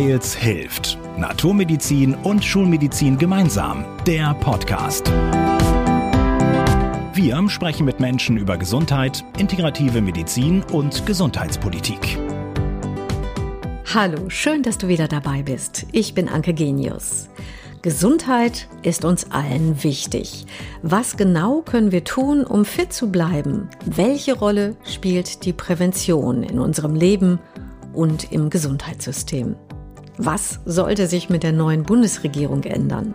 Weils hilft. Naturmedizin und Schulmedizin gemeinsam. Der Podcast. Wir sprechen mit Menschen über Gesundheit, integrative Medizin und Gesundheitspolitik. Hallo, schön, dass du wieder dabei bist. Ich bin Anke Genius. Gesundheit ist uns allen wichtig. Was genau können wir tun, um fit zu bleiben? Welche Rolle spielt die Prävention in unserem Leben und im Gesundheitssystem? Was sollte sich mit der neuen Bundesregierung ändern?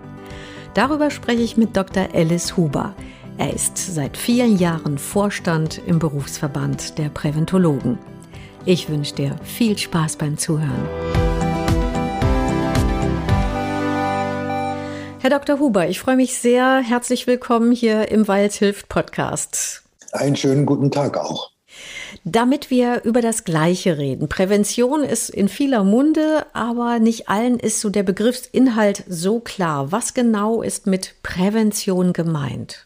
Darüber spreche ich mit Dr. Alice Huber. Er ist seit vielen Jahren Vorstand im Berufsverband der Präventologen. Ich wünsche dir viel Spaß beim Zuhören. Herr Dr. Huber, ich freue mich sehr. Herzlich willkommen hier im Weils hilft Podcast. Einen schönen guten Tag auch. Damit wir über das Gleiche reden. Prävention ist in vieler Munde, aber nicht allen ist so der Begriffsinhalt so klar. Was genau ist mit Prävention gemeint?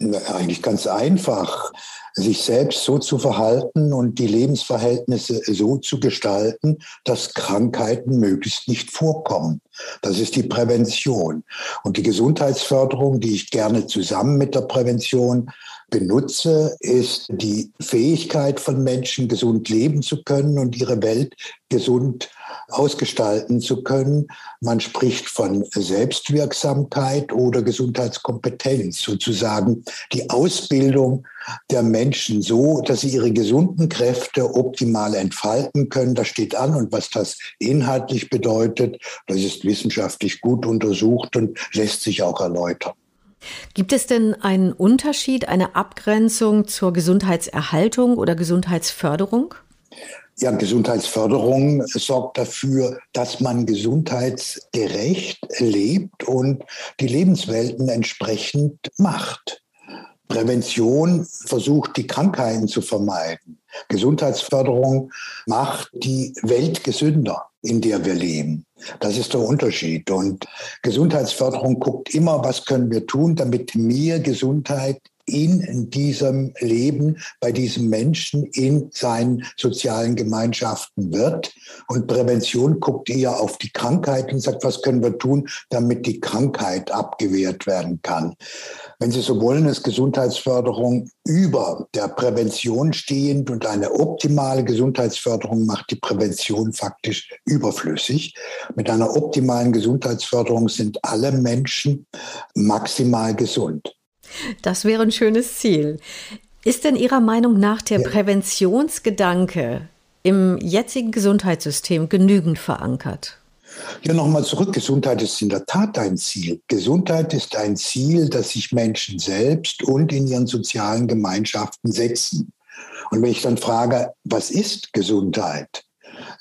Na, eigentlich ganz einfach sich selbst so zu verhalten und die Lebensverhältnisse so zu gestalten, dass Krankheiten möglichst nicht vorkommen. Das ist die Prävention. Und die Gesundheitsförderung, die ich gerne zusammen mit der Prävention benutze, ist die Fähigkeit von Menschen, gesund leben zu können und ihre Welt gesund ausgestalten zu können. Man spricht von Selbstwirksamkeit oder Gesundheitskompetenz, sozusagen die Ausbildung der Menschen so, dass sie ihre gesunden Kräfte optimal entfalten können. Das steht an und was das inhaltlich bedeutet, das ist wissenschaftlich gut untersucht und lässt sich auch erläutern. Gibt es denn einen Unterschied, eine Abgrenzung zur Gesundheitserhaltung oder Gesundheitsförderung? Ja, Gesundheitsförderung sorgt dafür, dass man gesundheitsgerecht lebt und die Lebenswelten entsprechend macht. Prävention versucht, die Krankheiten zu vermeiden. Gesundheitsförderung macht die Welt gesünder, in der wir leben. Das ist der Unterschied. Und Gesundheitsförderung guckt immer, was können wir tun, damit mehr Gesundheit in diesem Leben, bei diesem Menschen, in seinen sozialen Gemeinschaften wird. Und Prävention guckt eher auf die Krankheit und sagt, was können wir tun, damit die Krankheit abgewehrt werden kann. Wenn Sie so wollen, ist Gesundheitsförderung über der Prävention stehend und eine optimale Gesundheitsförderung macht die Prävention faktisch überflüssig. Mit einer optimalen Gesundheitsförderung sind alle Menschen maximal gesund. Das wäre ein schönes Ziel. Ist denn Ihrer Meinung nach der ja. Präventionsgedanke im jetzigen Gesundheitssystem genügend verankert? Ja, nochmal zurück. Gesundheit ist in der Tat ein Ziel. Gesundheit ist ein Ziel, das sich Menschen selbst und in ihren sozialen Gemeinschaften setzen. Und wenn ich dann frage, was ist Gesundheit?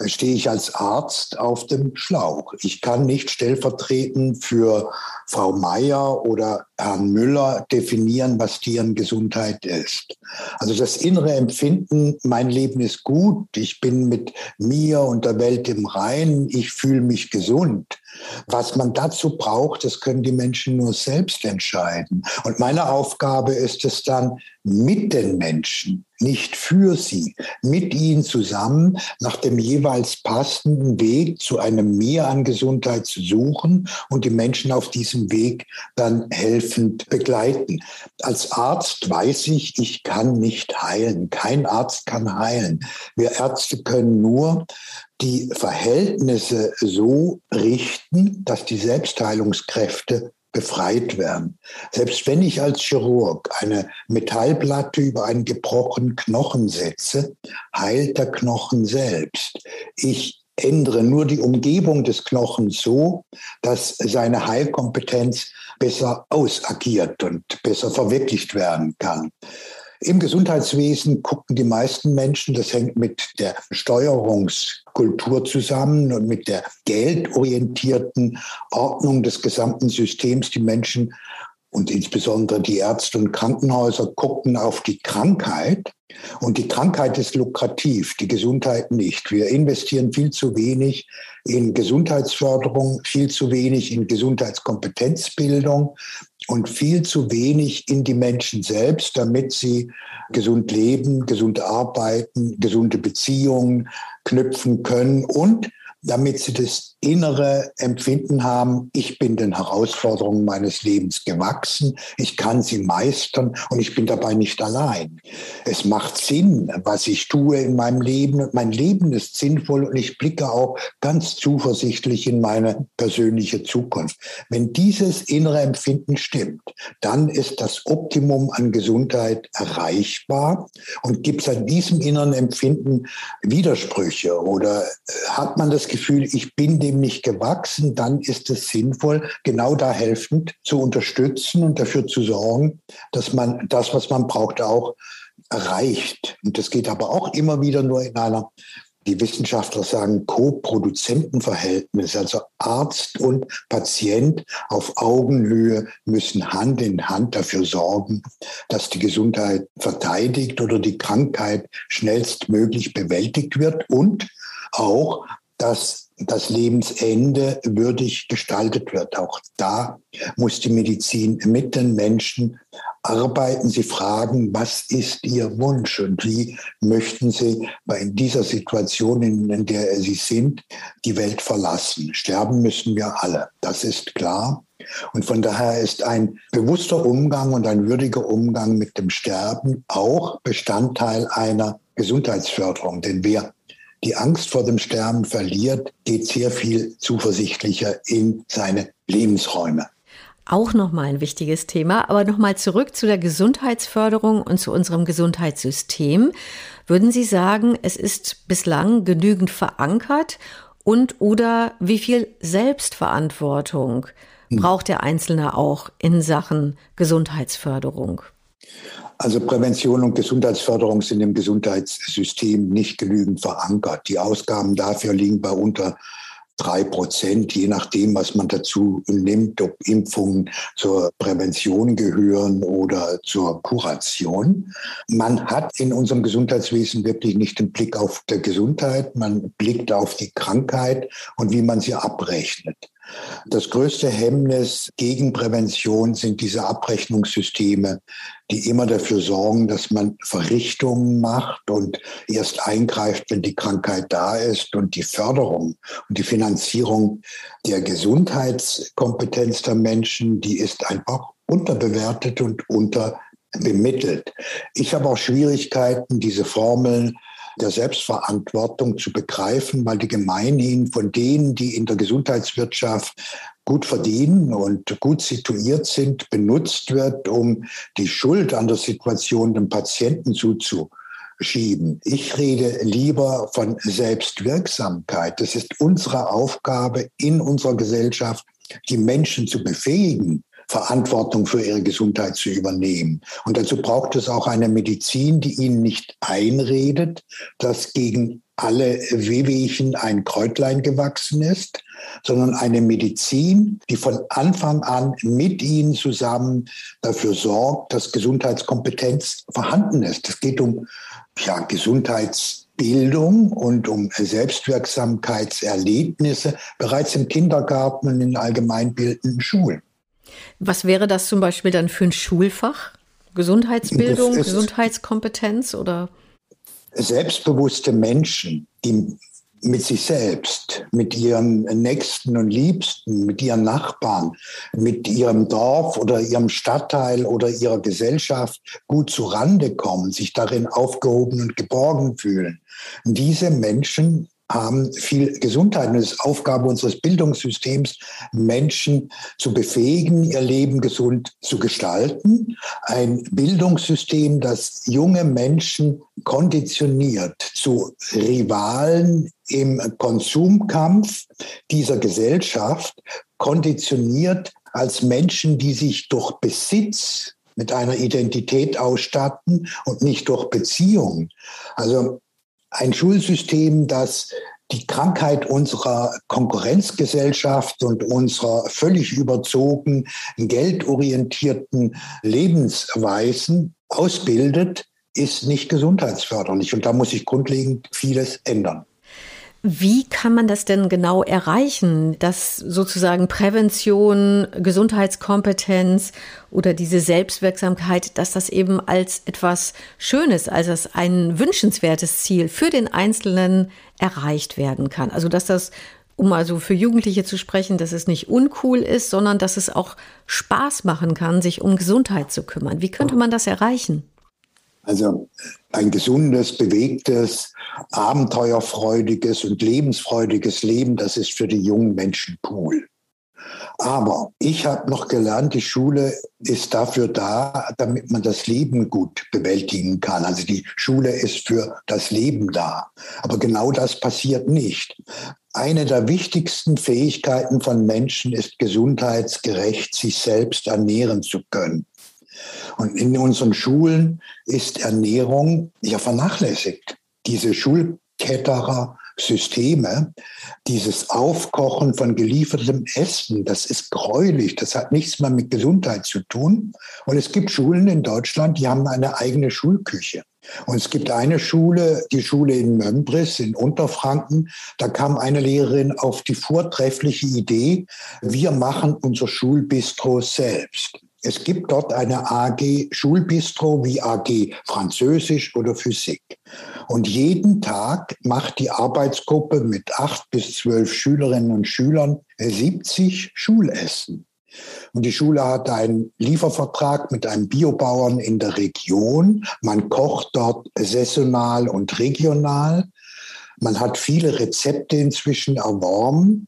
Stehe ich als Arzt auf dem Schlauch. Ich kann nicht stellvertretend für Frau Meier oder Herrn Müller definieren, was deren Gesundheit ist. Also das innere Empfinden, mein Leben ist gut, ich bin mit mir und der Welt im Reinen, ich fühle mich gesund. Was man dazu braucht, das können die Menschen nur selbst entscheiden. Und meine Aufgabe ist es dann, mit den Menschen, nicht für sie, mit ihnen zusammen nach dem jeweils passenden Weg zu einem Mehr an Gesundheit zu suchen und die Menschen auf diesem Weg dann helfend begleiten. Als Arzt weiß ich, ich kann nicht heilen. Kein Arzt kann heilen. Wir Ärzte können nur die Verhältnisse so richten, dass die Selbstheilungskräfte befreit werden. Selbst wenn ich als Chirurg eine Metallplatte über einen gebrochenen Knochen setze, heilt der Knochen selbst. Ich ändere nur die Umgebung des Knochens so, dass seine Heilkompetenz besser ausagiert und besser verwirklicht werden kann. Im Gesundheitswesen gucken die meisten Menschen, das hängt mit der Steuerungskultur zusammen und mit der geldorientierten Ordnung des gesamten Systems. Die Menschen und insbesondere die Ärzte und Krankenhäuser gucken auf die Krankheit. Und die Krankheit ist lukrativ, die Gesundheit nicht. Wir investieren viel zu wenig in Gesundheitsförderung, viel zu wenig in Gesundheitskompetenzbildung und viel zu wenig in die Menschen selbst, damit sie gesund leben, gesund arbeiten, gesunde Beziehungen knüpfen können und damit sie das innere Empfinden haben, ich bin den Herausforderungen meines Lebens gewachsen, ich kann sie meistern und ich bin dabei nicht allein. Es macht Sinn, was ich tue in meinem Leben. Mein Leben ist sinnvoll und ich blicke auch ganz zuversichtlich in meine persönliche Zukunft. Wenn dieses innere Empfinden stimmt, dann ist das Optimum an Gesundheit erreichbar und gibt es an diesem inneren Empfinden Widersprüche oder äh, hat man das Gefühl, ich bin dem nicht gewachsen, dann ist es sinnvoll, genau da helfend zu unterstützen und dafür zu sorgen, dass man das, was man braucht, auch erreicht. Und das geht aber auch immer wieder nur in einer die Wissenschaftler sagen Co-Produzentenverhältnis, also Arzt und Patient auf Augenhöhe müssen Hand in Hand dafür sorgen, dass die Gesundheit verteidigt oder die Krankheit schnellstmöglich bewältigt wird und auch, dass das Lebensende würdig gestaltet wird. Auch da muss die Medizin mit den Menschen arbeiten. Sie fragen, was ist Ihr Wunsch und wie möchten Sie in dieser Situation, in der Sie sind, die Welt verlassen. Sterben müssen wir alle, das ist klar. Und von daher ist ein bewusster Umgang und ein würdiger Umgang mit dem Sterben auch Bestandteil einer Gesundheitsförderung. Denn wer die Angst vor dem Sterben verliert, geht sehr viel zuversichtlicher in seine Lebensräume. Auch nochmal ein wichtiges Thema, aber nochmal zurück zu der Gesundheitsförderung und zu unserem Gesundheitssystem. Würden Sie sagen, es ist bislang genügend verankert und oder wie viel Selbstverantwortung hm. braucht der Einzelne auch in Sachen Gesundheitsförderung? Also Prävention und Gesundheitsförderung sind im Gesundheitssystem nicht genügend verankert. Die Ausgaben dafür liegen bei unter drei Prozent, je nachdem, was man dazu nimmt, ob Impfungen zur Prävention gehören oder zur Kuration. Man hat in unserem Gesundheitswesen wirklich nicht den Blick auf die Gesundheit, man blickt auf die Krankheit und wie man sie abrechnet. Das größte Hemmnis gegen Prävention sind diese Abrechnungssysteme, die immer dafür sorgen, dass man Verrichtungen macht und erst eingreift, wenn die Krankheit da ist und die Förderung und die Finanzierung der Gesundheitskompetenz der Menschen, die ist einfach unterbewertet und unterbemittelt. Ich habe auch Schwierigkeiten, diese Formeln der Selbstverantwortung zu begreifen, weil die gemeinhin von denen, die in der Gesundheitswirtschaft gut verdienen und gut situiert sind, benutzt wird, um die Schuld an der Situation dem Patienten zuzuschieben. Ich rede lieber von Selbstwirksamkeit. Das ist unsere Aufgabe in unserer Gesellschaft, die Menschen zu befähigen, Verantwortung für ihre Gesundheit zu übernehmen. Und dazu braucht es auch eine Medizin, die ihnen nicht einredet, dass gegen alle Wehwehchen ein Kräutlein gewachsen ist, sondern eine Medizin, die von Anfang an mit ihnen zusammen dafür sorgt, dass Gesundheitskompetenz vorhanden ist. Es geht um ja, Gesundheitsbildung und um Selbstwirksamkeitserlebnisse bereits im Kindergarten und in allgemeinbildenden Schulen. Was wäre das zum Beispiel dann für ein Schulfach? Gesundheitsbildung, Gesundheitskompetenz oder? Selbstbewusste Menschen, die mit sich selbst, mit ihren Nächsten und Liebsten, mit ihren Nachbarn, mit ihrem Dorf oder ihrem Stadtteil oder ihrer Gesellschaft gut zu Rande kommen, sich darin aufgehoben und geborgen fühlen. Und diese Menschen haben viel Gesundheit. Und es ist Aufgabe unseres Bildungssystems, Menschen zu befähigen, ihr Leben gesund zu gestalten. Ein Bildungssystem, das junge Menschen konditioniert zu Rivalen im Konsumkampf dieser Gesellschaft, konditioniert als Menschen, die sich durch Besitz mit einer Identität ausstatten und nicht durch Beziehung. Also ein Schulsystem, das die Krankheit unserer Konkurrenzgesellschaft und unserer völlig überzogen geldorientierten Lebensweisen ausbildet, ist nicht gesundheitsförderlich. Und da muss sich grundlegend vieles ändern. Wie kann man das denn genau erreichen, dass sozusagen Prävention, Gesundheitskompetenz oder diese Selbstwirksamkeit, dass das eben als etwas Schönes, als ein wünschenswertes Ziel für den Einzelnen erreicht werden kann? Also dass das um also für Jugendliche zu sprechen, dass es nicht uncool ist, sondern dass es auch Spaß machen kann, sich um Gesundheit zu kümmern. Wie könnte man das erreichen? Also ein gesundes, bewegtes, abenteuerfreudiges und lebensfreudiges Leben, das ist für die jungen Menschen cool. Aber ich habe noch gelernt, die Schule ist dafür da, damit man das Leben gut bewältigen kann. Also die Schule ist für das Leben da. Aber genau das passiert nicht. Eine der wichtigsten Fähigkeiten von Menschen ist gesundheitsgerecht sich selbst ernähren zu können. Und in unseren Schulen ist Ernährung ja vernachlässigt. Diese Schulketterer Systeme, dieses Aufkochen von geliefertem Essen, das ist gräulich, das hat nichts mehr mit Gesundheit zu tun. Und es gibt Schulen in Deutschland, die haben eine eigene Schulküche. Und es gibt eine Schule, die Schule in Mömbris in Unterfranken. Da kam eine Lehrerin auf die vortreffliche Idee, wir machen unser Schulbistro selbst. Es gibt dort eine AG Schulbistro wie AG Französisch oder Physik. Und jeden Tag macht die Arbeitsgruppe mit acht bis zwölf Schülerinnen und Schülern 70 Schulessen. Und die Schule hat einen Liefervertrag mit einem Biobauern in der Region. Man kocht dort saisonal und regional. Man hat viele Rezepte inzwischen erworben.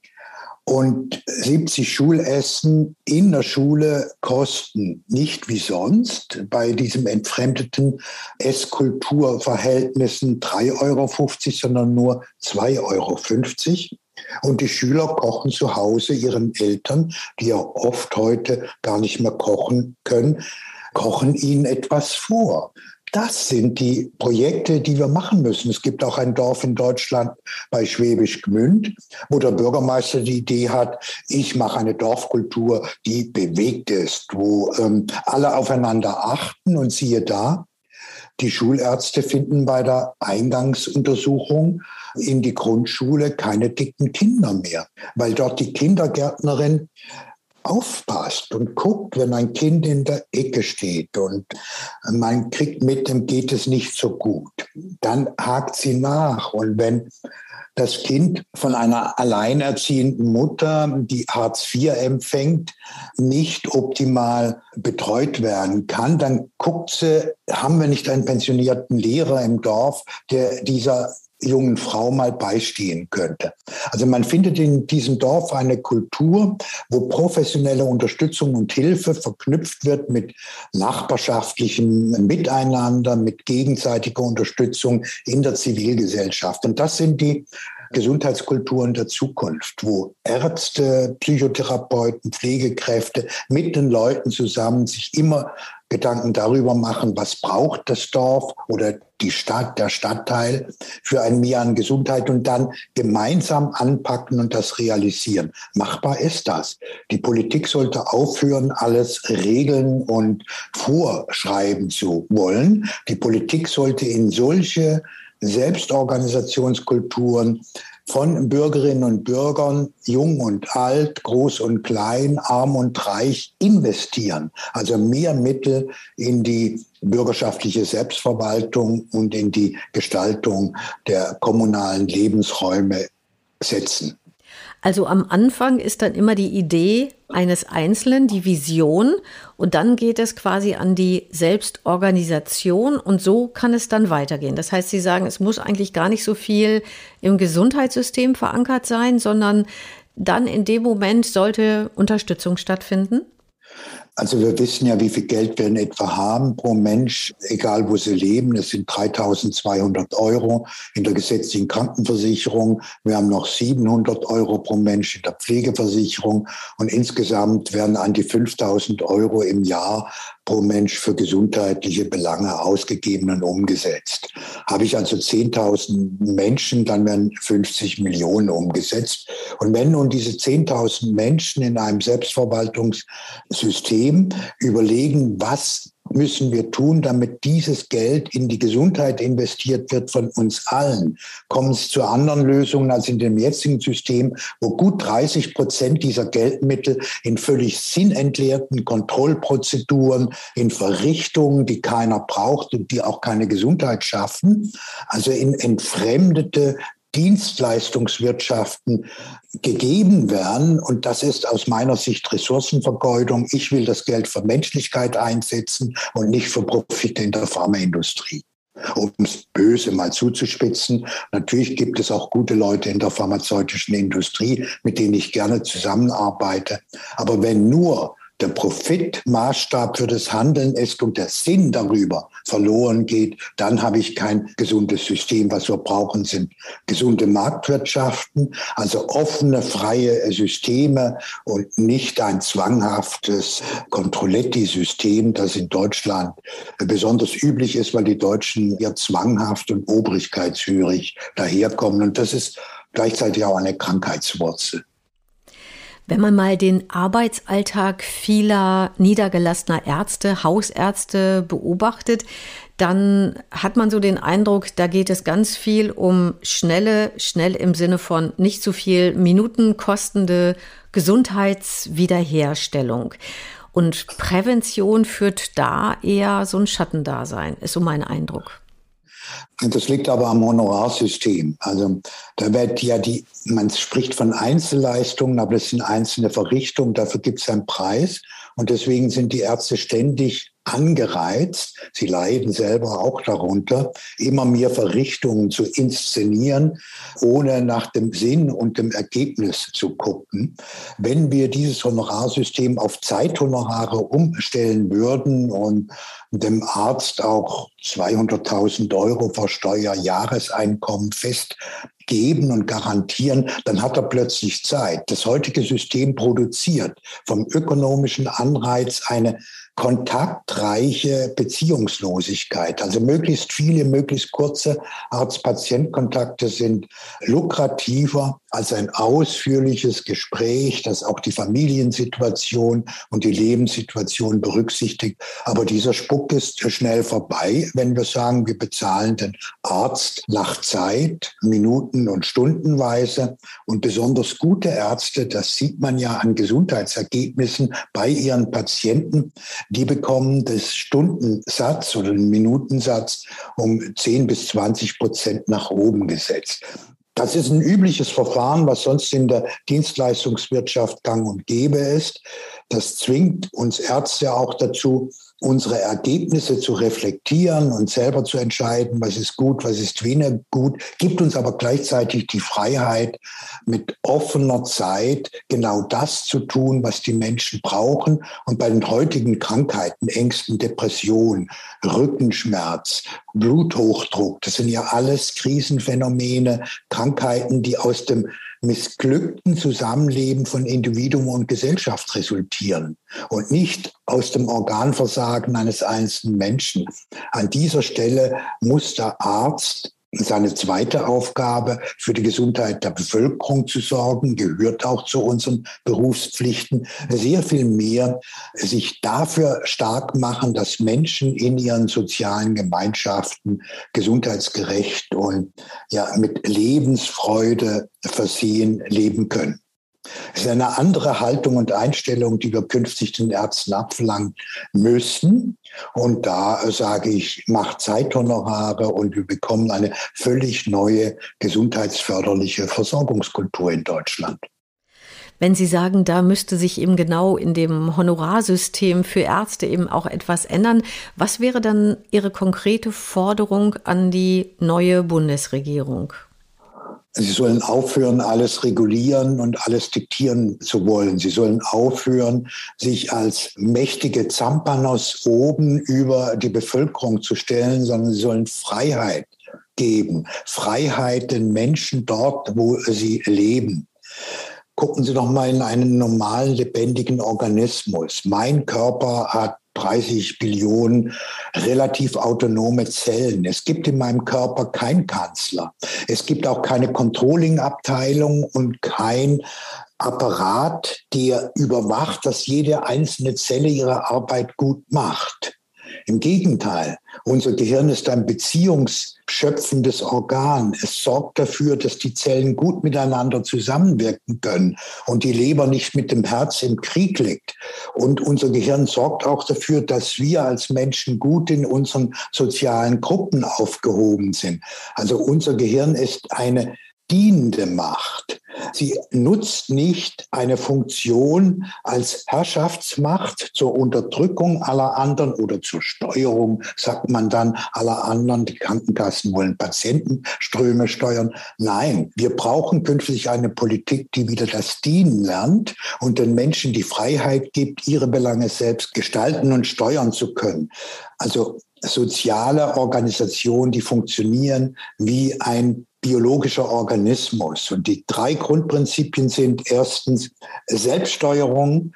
Und 70 Schulessen in der Schule kosten nicht wie sonst bei diesem entfremdeten Esskulturverhältnissen 3,50 Euro, sondern nur 2,50 Euro. Und die Schüler kochen zu Hause ihren Eltern, die ja oft heute gar nicht mehr kochen können, kochen ihnen etwas vor. Das sind die Projekte, die wir machen müssen. Es gibt auch ein Dorf in Deutschland bei Schwäbisch Gmünd, wo der Bürgermeister die Idee hat, ich mache eine Dorfkultur, die bewegt ist, wo ähm, alle aufeinander achten und siehe da, die Schulärzte finden bei der Eingangsuntersuchung in die Grundschule keine dicken Kinder mehr, weil dort die Kindergärtnerin aufpasst und guckt, wenn ein Kind in der Ecke steht und man kriegt mit, dem geht es nicht so gut, dann hakt sie nach. Und wenn das Kind von einer alleinerziehenden Mutter, die Hartz IV empfängt, nicht optimal betreut werden kann, dann guckt sie, haben wir nicht einen pensionierten Lehrer im Dorf, der dieser jungen Frau mal beistehen könnte. Also man findet in diesem Dorf eine Kultur, wo professionelle Unterstützung und Hilfe verknüpft wird mit nachbarschaftlichem Miteinander, mit gegenseitiger Unterstützung in der Zivilgesellschaft. Und das sind die Gesundheitskulturen der Zukunft, wo Ärzte, Psychotherapeuten, Pflegekräfte mit den Leuten zusammen sich immer Gedanken darüber machen, was braucht das Dorf oder die Stadt, der Stadtteil für ein Mehr an Gesundheit und dann gemeinsam anpacken und das realisieren. Machbar ist das. Die Politik sollte aufhören, alles regeln und vorschreiben zu wollen. Die Politik sollte in solche Selbstorganisationskulturen von Bürgerinnen und Bürgern, jung und alt, groß und klein, arm und reich, investieren. Also mehr Mittel in die bürgerschaftliche Selbstverwaltung und in die Gestaltung der kommunalen Lebensräume setzen. Also am Anfang ist dann immer die Idee eines Einzelnen, die Vision und dann geht es quasi an die Selbstorganisation und so kann es dann weitergehen. Das heißt, Sie sagen, es muss eigentlich gar nicht so viel im Gesundheitssystem verankert sein, sondern dann in dem Moment sollte Unterstützung stattfinden? Also wir wissen ja, wie viel Geld wir in etwa haben pro Mensch, egal wo sie leben. Es sind 3200 Euro in der gesetzlichen Krankenversicherung. Wir haben noch 700 Euro pro Mensch in der Pflegeversicherung. Und insgesamt werden an die 5000 Euro im Jahr pro Mensch für gesundheitliche Belange ausgegeben und umgesetzt. Habe ich also 10.000 Menschen, dann werden 50 Millionen umgesetzt. Und wenn nun diese 10.000 Menschen in einem Selbstverwaltungssystem überlegen, was müssen wir tun, damit dieses Geld in die Gesundheit investiert wird von uns allen? Kommen es zu anderen Lösungen als in dem jetzigen System, wo gut 30 Prozent dieser Geldmittel in völlig sinnentleerten Kontrollprozeduren, in Verrichtungen, die keiner braucht und die auch keine Gesundheit schaffen, also in entfremdete Dienstleistungswirtschaften gegeben werden. Und das ist aus meiner Sicht Ressourcenvergeudung. Ich will das Geld für Menschlichkeit einsetzen und nicht für Profite in der Pharmaindustrie. Um es böse mal zuzuspitzen. Natürlich gibt es auch gute Leute in der pharmazeutischen Industrie, mit denen ich gerne zusammenarbeite. Aber wenn nur der Profitmaßstab für das Handeln ist und der Sinn darüber verloren geht, dann habe ich kein gesundes System. Was wir brauchen, sind gesunde Marktwirtschaften, also offene, freie Systeme und nicht ein zwanghaftes Controletti-System, das in Deutschland besonders üblich ist, weil die Deutschen ja zwanghaft und obrigkeitshörig daherkommen. Und das ist gleichzeitig auch eine Krankheitswurzel. Wenn man mal den Arbeitsalltag vieler niedergelassener Ärzte, Hausärzte beobachtet, dann hat man so den Eindruck, da geht es ganz viel um schnelle, schnell im Sinne von nicht zu viel Minuten kostende Gesundheitswiederherstellung. Und Prävention führt da eher so ein Schattendasein, ist so mein Eindruck. Das liegt aber am Honorarsystem. Also da wird ja die, man spricht von Einzelleistungen, aber das sind einzelne Verrichtungen, dafür gibt es einen Preis. Und deswegen sind die Ärzte ständig angereizt, sie leiden selber auch darunter, immer mehr Verrichtungen zu inszenieren, ohne nach dem Sinn und dem Ergebnis zu gucken. Wenn wir dieses Honorarsystem auf Zeithonorare umstellen würden und dem Arzt auch 200.000 Euro vor Steuer Jahreseinkommen fest geben und garantieren, dann hat er plötzlich Zeit. Das heutige System produziert vom ökonomischen Anreiz eine kontaktreiche Beziehungslosigkeit. Also möglichst viele, möglichst kurze Arzt-Patient-Kontakte sind lukrativer als ein ausführliches Gespräch, das auch die Familiensituation und die Lebenssituation berücksichtigt. Aber dieser Spuck ist schnell vorbei, wenn wir sagen, wir bezahlen den Arzt nach Zeit, Minuten und Stundenweise. Und besonders gute Ärzte, das sieht man ja an Gesundheitsergebnissen bei ihren Patienten, die bekommen das Stundensatz oder den Minutensatz um 10 bis 20 Prozent nach oben gesetzt. Das ist ein übliches Verfahren, was sonst in der Dienstleistungswirtschaft gang und gäbe ist. Das zwingt uns Ärzte auch dazu, unsere Ergebnisse zu reflektieren und selber zu entscheiden, was ist gut, was ist weniger gut, gibt uns aber gleichzeitig die Freiheit, mit offener Zeit genau das zu tun, was die Menschen brauchen. Und bei den heutigen Krankheiten, Ängsten, Depressionen, Rückenschmerz, Bluthochdruck, das sind ja alles Krisenphänomene, Krankheiten, die aus dem missglückten Zusammenleben von Individuum und Gesellschaft resultieren und nicht aus dem Organversagen eines einzelnen Menschen. An dieser Stelle muss der Arzt seine zweite Aufgabe, für die Gesundheit der Bevölkerung zu sorgen, gehört auch zu unseren Berufspflichten. Sehr viel mehr sich dafür stark machen, dass Menschen in ihren sozialen Gemeinschaften gesundheitsgerecht und ja, mit Lebensfreude versehen leben können. Es ist eine andere Haltung und Einstellung, die wir künftig den Ärzten abverlangen müssen. Und da sage ich, macht Zeithonorare und wir bekommen eine völlig neue gesundheitsförderliche Versorgungskultur in Deutschland. Wenn Sie sagen, da müsste sich eben genau in dem Honorarsystem für Ärzte eben auch etwas ändern, was wäre dann Ihre konkrete Forderung an die neue Bundesregierung? Sie sollen aufhören, alles regulieren und alles diktieren zu wollen. Sie sollen aufhören, sich als mächtige Zampanos oben über die Bevölkerung zu stellen, sondern sie sollen Freiheit geben. Freiheit den Menschen dort, wo sie leben. Gucken Sie doch mal in einen normalen, lebendigen Organismus. Mein Körper hat 30 Billionen relativ autonome Zellen. Es gibt in meinem Körper keinen Kanzler. Es gibt auch keine Controlling-Abteilung und kein Apparat, der überwacht, dass jede einzelne Zelle ihre Arbeit gut macht. Im Gegenteil, unser Gehirn ist ein beziehungsschöpfendes Organ. Es sorgt dafür, dass die Zellen gut miteinander zusammenwirken können und die Leber nicht mit dem Herz im Krieg liegt. Und unser Gehirn sorgt auch dafür, dass wir als Menschen gut in unseren sozialen Gruppen aufgehoben sind. Also unser Gehirn ist eine dienende Macht. Sie nutzt nicht eine Funktion als Herrschaftsmacht zur Unterdrückung aller anderen oder zur Steuerung, sagt man dann, aller anderen. Die Krankenkassen wollen Patientenströme steuern. Nein, wir brauchen künftig eine Politik, die wieder das Dienen lernt und den Menschen die Freiheit gibt, ihre Belange selbst gestalten und steuern zu können. Also soziale Organisationen, die funktionieren wie ein biologischer Organismus. Und die drei Grundprinzipien sind erstens, Selbststeuerung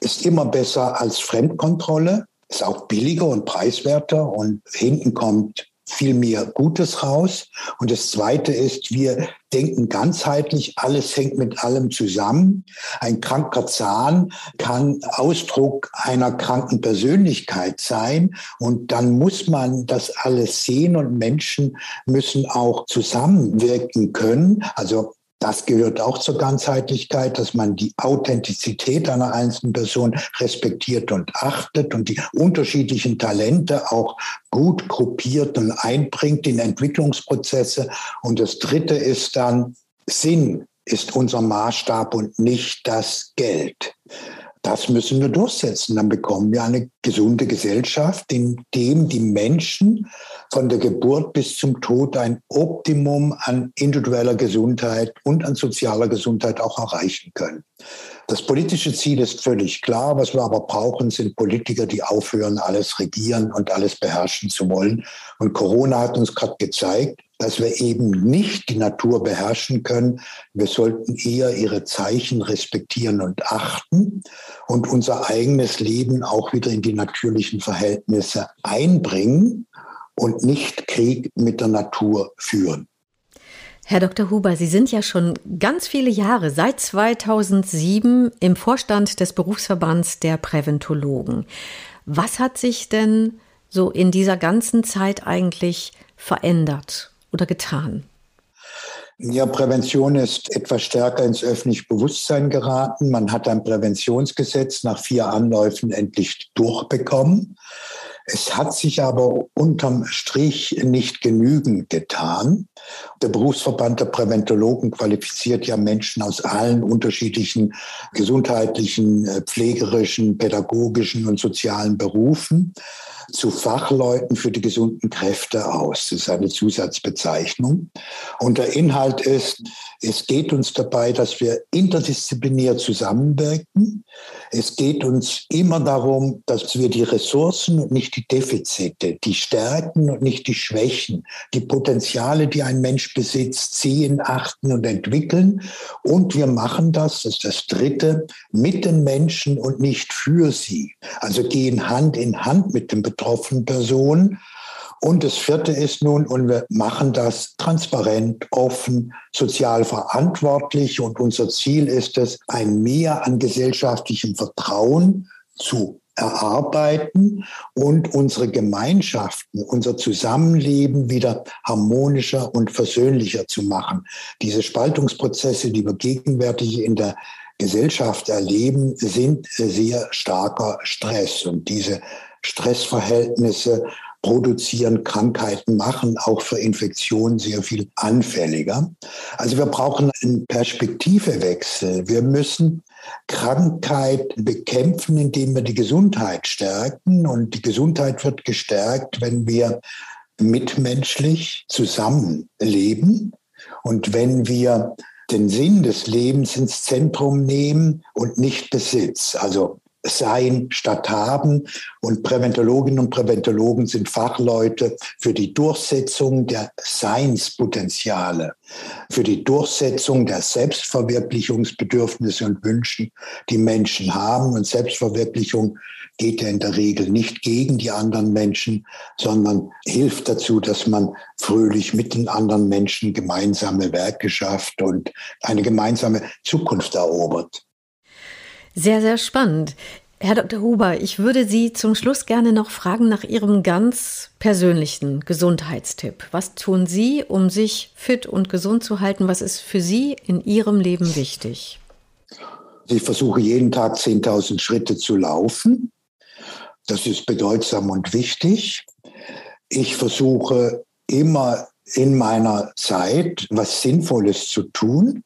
ist immer besser als Fremdkontrolle, ist auch billiger und preiswerter und hinten kommt viel mehr Gutes raus. Und das Zweite ist, wir denken ganzheitlich, alles hängt mit allem zusammen. Ein kranker Zahn kann Ausdruck einer kranken Persönlichkeit sein. Und dann muss man das alles sehen und Menschen müssen auch zusammenwirken können. Also das gehört auch zur Ganzheitlichkeit, dass man die Authentizität einer einzelnen Person respektiert und achtet und die unterschiedlichen Talente auch gut gruppiert und einbringt in Entwicklungsprozesse. Und das Dritte ist dann, Sinn ist unser Maßstab und nicht das Geld. Das müssen wir durchsetzen. Dann bekommen wir eine gesunde Gesellschaft, in dem die Menschen von der Geburt bis zum Tod ein Optimum an individueller Gesundheit und an sozialer Gesundheit auch erreichen können. Das politische Ziel ist völlig klar. Was wir aber brauchen, sind Politiker, die aufhören, alles regieren und alles beherrschen zu wollen. Und Corona hat uns gerade gezeigt, dass wir eben nicht die Natur beherrschen können. Wir sollten eher ihre Zeichen respektieren und achten und unser eigenes Leben auch wieder in die natürlichen Verhältnisse einbringen und nicht Krieg mit der Natur führen. Herr Dr. Huber, Sie sind ja schon ganz viele Jahre, seit 2007, im Vorstand des Berufsverbands der Präventologen. Was hat sich denn so in dieser ganzen Zeit eigentlich verändert oder getan? Ja, Prävention ist etwas stärker ins öffentliche Bewusstsein geraten. Man hat ein Präventionsgesetz nach vier Anläufen endlich durchbekommen. Es hat sich aber unterm Strich nicht genügend getan. Der Berufsverband der Präventologen qualifiziert ja Menschen aus allen unterschiedlichen gesundheitlichen, äh, pflegerischen, pädagogischen und sozialen Berufen zu Fachleuten für die gesunden Kräfte aus. Das ist eine Zusatzbezeichnung. Und der Inhalt ist, es geht uns dabei, dass wir interdisziplinär zusammenwirken. Es geht uns immer darum, dass wir die Ressourcen und nicht die Defizite, die Stärken und nicht die Schwächen, die Potenziale, die ein Mensch besitzt, sehen, achten und entwickeln. Und wir machen das, das ist das Dritte, mit den Menschen und nicht für sie. Also gehen Hand in Hand mit dem betroffenen Person. Und das vierte ist nun, und wir machen das transparent, offen, sozial verantwortlich. Und unser Ziel ist es, ein Mehr an gesellschaftlichem Vertrauen zu erarbeiten und unsere Gemeinschaften, unser Zusammenleben wieder harmonischer und versöhnlicher zu machen. Diese Spaltungsprozesse, die wir gegenwärtig in der Gesellschaft erleben, sind sehr starker Stress. Und diese Stressverhältnisse produzieren Krankheiten, machen auch für Infektionen sehr viel anfälliger. Also wir brauchen einen Perspektivewechsel. Wir müssen Krankheit bekämpfen, indem wir die Gesundheit stärken. Und die Gesundheit wird gestärkt, wenn wir mitmenschlich zusammenleben und wenn wir den Sinn des Lebens ins Zentrum nehmen und nicht Besitz. Also sein statt haben. Und Präventologinnen und Präventologen sind Fachleute für die Durchsetzung der Seinspotenziale, für die Durchsetzung der Selbstverwirklichungsbedürfnisse und Wünschen, die Menschen haben. Und Selbstverwirklichung geht ja in der Regel nicht gegen die anderen Menschen, sondern hilft dazu, dass man fröhlich mit den anderen Menschen gemeinsame Werke schafft und eine gemeinsame Zukunft erobert. Sehr, sehr spannend. Herr Dr. Huber, ich würde Sie zum Schluss gerne noch fragen nach Ihrem ganz persönlichen Gesundheitstipp. Was tun Sie, um sich fit und gesund zu halten? Was ist für Sie in Ihrem Leben wichtig? Ich versuche jeden Tag 10.000 Schritte zu laufen. Das ist bedeutsam und wichtig. Ich versuche immer in meiner Zeit was Sinnvolles zu tun.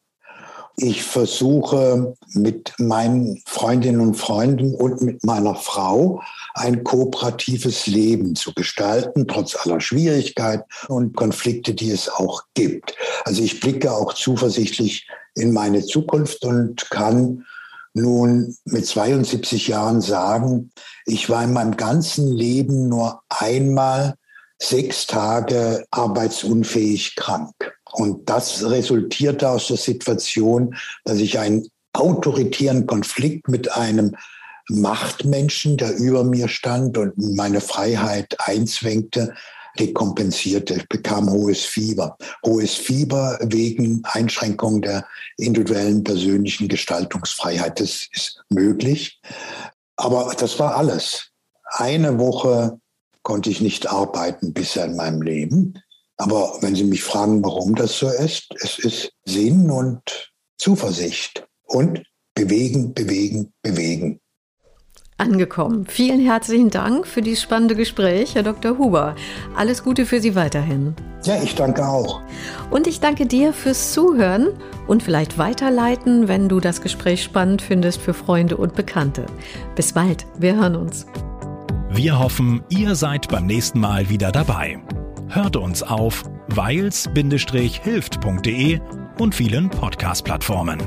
Ich versuche mit meinen Freundinnen und Freunden und mit meiner Frau ein kooperatives Leben zu gestalten, trotz aller Schwierigkeiten und Konflikte, die es auch gibt. Also ich blicke auch zuversichtlich in meine Zukunft und kann nun mit 72 Jahren sagen, ich war in meinem ganzen Leben nur einmal sechs Tage arbeitsunfähig krank. Und das resultierte aus der Situation, dass ich einen autoritären Konflikt mit einem Machtmenschen, der über mir stand und meine Freiheit einzwängte, dekompensierte. Ich bekam hohes Fieber. Hohes Fieber wegen Einschränkung der individuellen persönlichen Gestaltungsfreiheit. Das ist möglich. Aber das war alles. Eine Woche konnte ich nicht arbeiten bisher in meinem Leben. Aber wenn Sie mich fragen, warum das so ist, es ist Sinn und Zuversicht und bewegen, bewegen, bewegen. Angekommen. Vielen herzlichen Dank für dieses spannende Gespräch, Herr Dr. Huber. Alles Gute für Sie weiterhin. Ja, ich danke auch. Und ich danke dir fürs Zuhören und vielleicht weiterleiten, wenn du das Gespräch spannend findest für Freunde und Bekannte. Bis bald. Wir hören uns. Wir hoffen, ihr seid beim nächsten Mal wieder dabei. Hört uns auf weils-hilft.de und vielen Podcast-Plattformen.